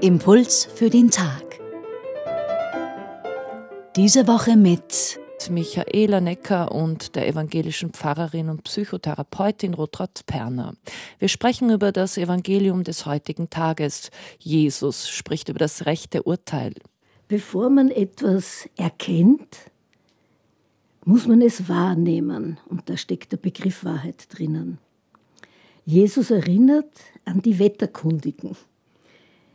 Impuls für den Tag. Diese Woche mit Michaela Necker und der evangelischen Pfarrerin und Psychotherapeutin Rotrot Perner. Wir sprechen über das Evangelium des heutigen Tages. Jesus spricht über das rechte Urteil. Bevor man etwas erkennt, muss man es wahrnehmen. Und da steckt der Begriff Wahrheit drinnen. Jesus erinnert an die Wetterkundigen.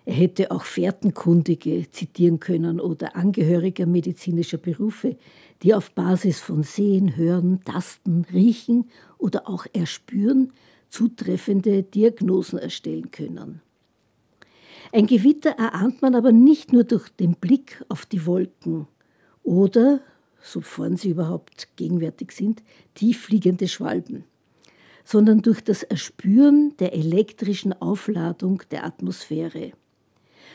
Er hätte auch Fährtenkundige zitieren können oder Angehörige medizinischer Berufe, die auf Basis von Sehen, Hören, Tasten, Riechen oder auch Erspüren zutreffende Diagnosen erstellen können. Ein Gewitter erahnt man aber nicht nur durch den Blick auf die Wolken oder, sofern sie überhaupt gegenwärtig sind, tieffliegende Schwalben, sondern durch das Erspüren der elektrischen Aufladung der Atmosphäre.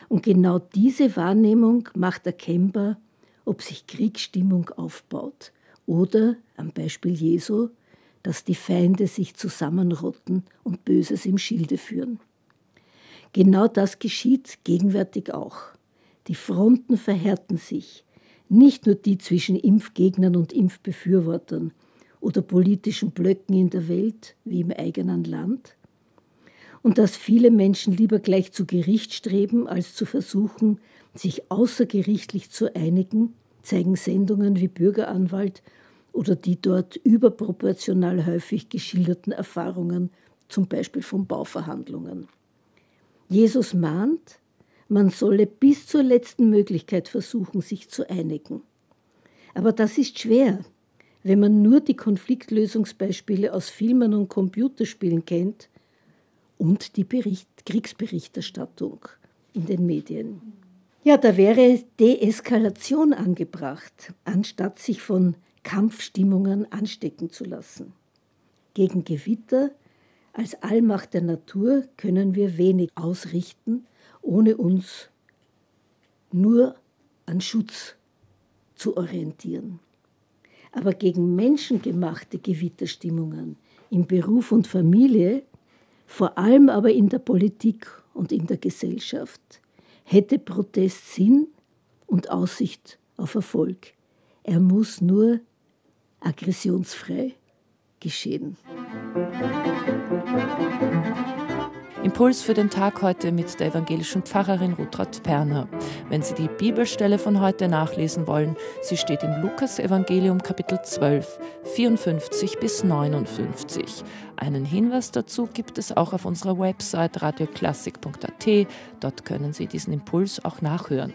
Und genau diese Wahrnehmung macht erkennbar, ob sich Kriegsstimmung aufbaut oder, am Beispiel Jesu, dass die Feinde sich zusammenrotten und Böses im Schilde führen. Genau das geschieht gegenwärtig auch. Die Fronten verhärten sich, nicht nur die zwischen Impfgegnern und Impfbefürwortern oder politischen Blöcken in der Welt wie im eigenen Land, und dass viele Menschen lieber gleich zu Gericht streben, als zu versuchen, sich außergerichtlich zu einigen, zeigen Sendungen wie Bürgeranwalt oder die dort überproportional häufig geschilderten Erfahrungen, zum Beispiel von Bauverhandlungen. Jesus mahnt, man solle bis zur letzten Möglichkeit versuchen, sich zu einigen. Aber das ist schwer, wenn man nur die Konfliktlösungsbeispiele aus Filmen und Computerspielen kennt und die Bericht, Kriegsberichterstattung in den Medien. Ja, da wäre Deeskalation angebracht, anstatt sich von Kampfstimmungen anstecken zu lassen. Gegen Gewitter als Allmacht der Natur können wir wenig ausrichten, ohne uns nur an Schutz zu orientieren. Aber gegen menschengemachte Gewitterstimmungen in Beruf und Familie vor allem aber in der Politik und in der Gesellschaft, hätte Protest Sinn und Aussicht auf Erfolg. Er muss nur aggressionsfrei geschehen. Impuls für den Tag heute mit der evangelischen Pfarrerin Rutraut Perner. Wenn Sie die Bibelstelle von heute nachlesen wollen, sie steht im Lukas-Evangelium Kapitel 12, 54 bis 59. Einen Hinweis dazu gibt es auch auf unserer Website radioklassik.at. Dort können Sie diesen Impuls auch nachhören.